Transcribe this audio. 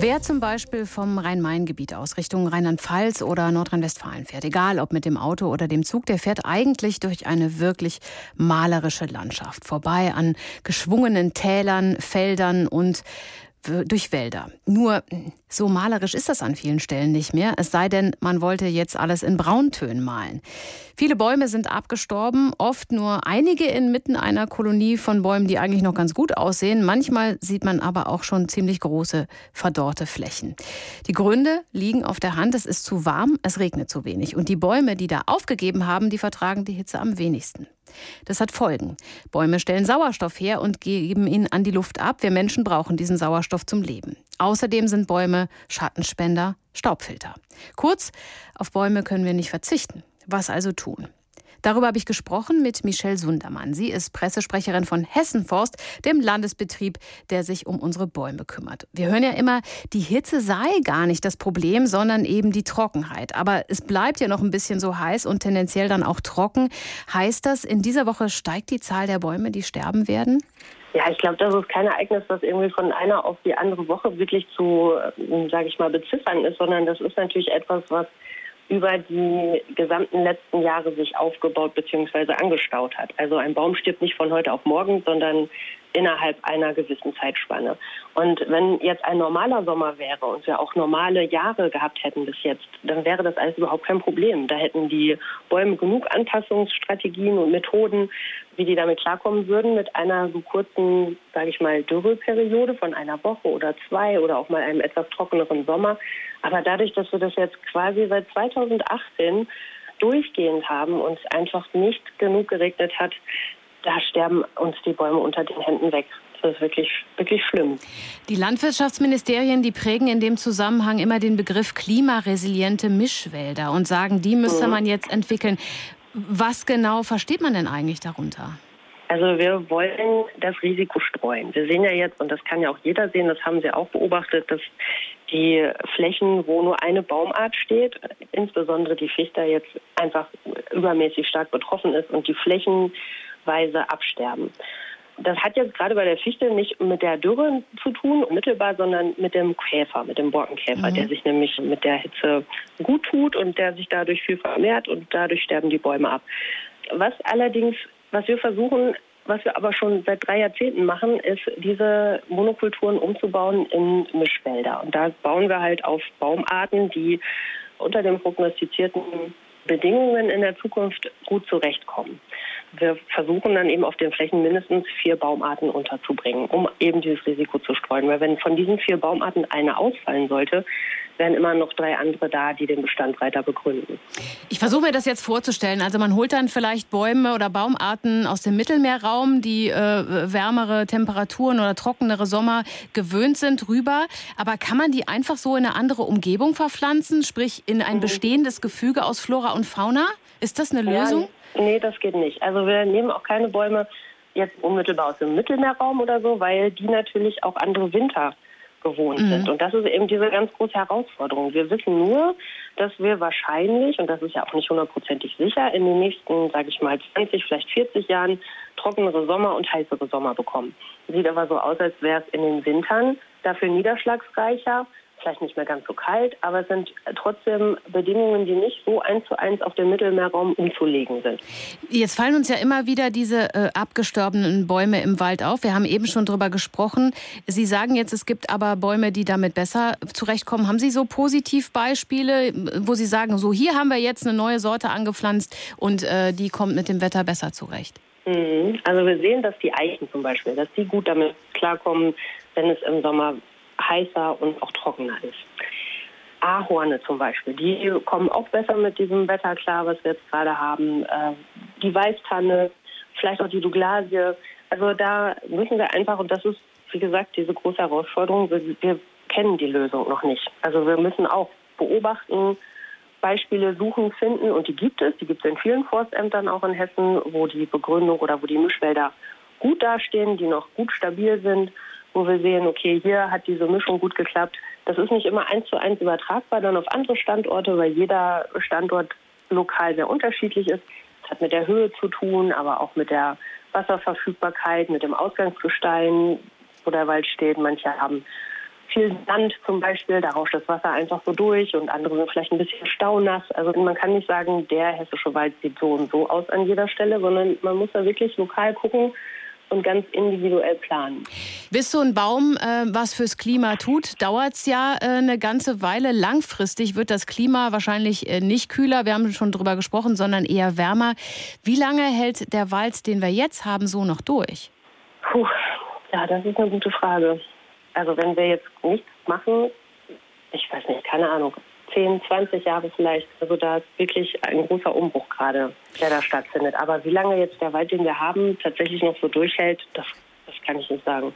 Wer zum Beispiel vom Rhein-Main-Gebiet aus Richtung Rheinland-Pfalz oder Nordrhein-Westfalen fährt, egal ob mit dem Auto oder dem Zug, der fährt eigentlich durch eine wirklich malerische Landschaft. Vorbei an geschwungenen Tälern, Feldern und durch Wälder. Nur so malerisch ist das an vielen Stellen nicht mehr, es sei denn, man wollte jetzt alles in Brauntönen malen. Viele Bäume sind abgestorben, oft nur einige inmitten einer Kolonie von Bäumen, die eigentlich noch ganz gut aussehen. Manchmal sieht man aber auch schon ziemlich große, verdorrte Flächen. Die Gründe liegen auf der Hand, es ist zu warm, es regnet zu wenig. Und die Bäume, die da aufgegeben haben, die vertragen die Hitze am wenigsten. Das hat Folgen. Bäume stellen Sauerstoff her und geben ihn an die Luft ab. Wir Menschen brauchen diesen Sauerstoff zum Leben. Außerdem sind Bäume Schattenspender, Staubfilter. Kurz, auf Bäume können wir nicht verzichten. Was also tun? Darüber habe ich gesprochen mit Michelle Sundermann. Sie ist Pressesprecherin von Hessenforst, dem Landesbetrieb, der sich um unsere Bäume kümmert. Wir hören ja immer, die Hitze sei gar nicht das Problem, sondern eben die Trockenheit. Aber es bleibt ja noch ein bisschen so heiß und tendenziell dann auch trocken. Heißt das, in dieser Woche steigt die Zahl der Bäume, die sterben werden? Ja, ich glaube, das ist kein Ereignis, das irgendwie von einer auf die andere Woche wirklich zu, äh, sage ich mal, beziffern ist, sondern das ist natürlich etwas, was über die gesamten letzten Jahre sich aufgebaut bzw. angestaut hat. Also ein Baum stirbt nicht von heute auf morgen, sondern innerhalb einer gewissen Zeitspanne. Und wenn jetzt ein normaler Sommer wäre und wir auch normale Jahre gehabt hätten bis jetzt, dann wäre das alles überhaupt kein Problem. Da hätten die Bäume genug Anpassungsstrategien und Methoden, wie die damit klarkommen würden, mit einer so kurzen, sage ich mal, Dürreperiode von einer Woche oder zwei oder auch mal einem etwas trockeneren Sommer. Aber dadurch, dass wir das jetzt quasi seit 2018 durchgehend haben und es einfach nicht genug geregnet hat, da sterben uns die Bäume unter den Händen weg. Das ist wirklich, wirklich schlimm. Die Landwirtschaftsministerien, die prägen in dem Zusammenhang immer den Begriff klimaresiliente Mischwälder und sagen, die müsste mhm. man jetzt entwickeln. Was genau versteht man denn eigentlich darunter? Also wir wollen das Risiko streuen. Wir sehen ja jetzt, und das kann ja auch jeder sehen, das haben Sie auch beobachtet, dass die Flächen, wo nur eine Baumart steht, insbesondere die Fichte jetzt einfach übermäßig stark betroffen ist und die flächenweise absterben. Das hat jetzt gerade bei der Fichte nicht mit der Dürre zu tun, unmittelbar, sondern mit dem Käfer, mit dem Borkenkäfer, mhm. der sich nämlich mit der Hitze gut tut und der sich dadurch viel vermehrt und dadurch sterben die Bäume ab. Was allerdings, was wir versuchen, was wir aber schon seit drei Jahrzehnten machen, ist, diese Monokulturen umzubauen in Mischwälder. Und da bauen wir halt auf Baumarten, die unter den prognostizierten Bedingungen in der Zukunft gut zurechtkommen. Wir versuchen dann eben auf den Flächen mindestens vier Baumarten unterzubringen, um eben dieses Risiko zu streuen. Weil wenn von diesen vier Baumarten eine ausfallen sollte, wären immer noch drei andere da, die den Bestand weiter begründen. Ich versuche mir das jetzt vorzustellen. Also man holt dann vielleicht Bäume oder Baumarten aus dem Mittelmeerraum, die äh, wärmere Temperaturen oder trockenere Sommer gewöhnt sind, rüber. Aber kann man die einfach so in eine andere Umgebung verpflanzen, sprich in ein mhm. bestehendes Gefüge aus Flora und Fauna? Ist das eine Lösung? Nee, das geht nicht. Also wir nehmen auch keine Bäume jetzt unmittelbar aus dem Mittelmeerraum oder so, weil die natürlich auch andere Winter gewohnt mhm. sind. Und das ist eben diese ganz große Herausforderung. Wir wissen nur, dass wir wahrscheinlich, und das ist ja auch nicht hundertprozentig sicher, in den nächsten, sage ich mal, 20, vielleicht 40 Jahren trockenere Sommer und heißere Sommer bekommen. Sieht aber so aus, als wäre es in den Wintern dafür niederschlagsreicher vielleicht nicht mehr ganz so kalt, aber es sind trotzdem Bedingungen, die nicht so eins zu eins auf den Mittelmeerraum umzulegen sind. Jetzt fallen uns ja immer wieder diese äh, abgestorbenen Bäume im Wald auf. Wir haben eben schon darüber gesprochen. Sie sagen jetzt, es gibt aber Bäume, die damit besser zurechtkommen. Haben Sie so Positivbeispiele, wo Sie sagen, so hier haben wir jetzt eine neue Sorte angepflanzt und äh, die kommt mit dem Wetter besser zurecht? Mhm. Also wir sehen, dass die Eichen zum Beispiel, dass die gut damit klarkommen, wenn es im Sommer heißer und auch trockener ist. Ahorne zum Beispiel, die kommen auch besser mit diesem Wetter klar, was wir jetzt gerade haben. Äh, die Weißtanne, vielleicht auch die Douglasie. Also da müssen wir einfach, und das ist, wie gesagt, diese große Herausforderung, wir, wir kennen die Lösung noch nicht. Also wir müssen auch beobachten, Beispiele suchen, finden und die gibt es. Die gibt es in vielen Forstämtern auch in Hessen, wo die Begründung oder wo die Mischwälder gut dastehen, die noch gut stabil sind wo wir sehen, okay, hier hat diese Mischung gut geklappt. Das ist nicht immer eins zu eins übertragbar dann auf andere Standorte, weil jeder Standort lokal sehr unterschiedlich ist. Das hat mit der Höhe zu tun, aber auch mit der Wasserverfügbarkeit, mit dem Ausgangsgestein, wo der Wald steht. Manche haben viel Sand zum Beispiel, da rauscht das Wasser einfach so durch und andere sind vielleicht ein bisschen staunass. Also man kann nicht sagen, der hessische Wald sieht so und so aus an jeder Stelle, sondern man muss da wirklich lokal gucken, und ganz individuell planen. Bis so ein Baum äh, was fürs Klima tut, dauert es ja äh, eine ganze Weile. Langfristig wird das Klima wahrscheinlich äh, nicht kühler, wir haben schon drüber gesprochen, sondern eher wärmer. Wie lange hält der Wald, den wir jetzt haben, so noch durch? Puh, ja, das ist eine gute Frage. Also wenn wir jetzt nichts machen, ich weiß nicht, keine Ahnung, 10, 20 Jahre vielleicht. Also da ist wirklich ein großer Umbruch gerade, der da stattfindet. Aber wie lange jetzt der Wald, den wir haben, tatsächlich noch so durchhält, das, das kann ich nicht sagen.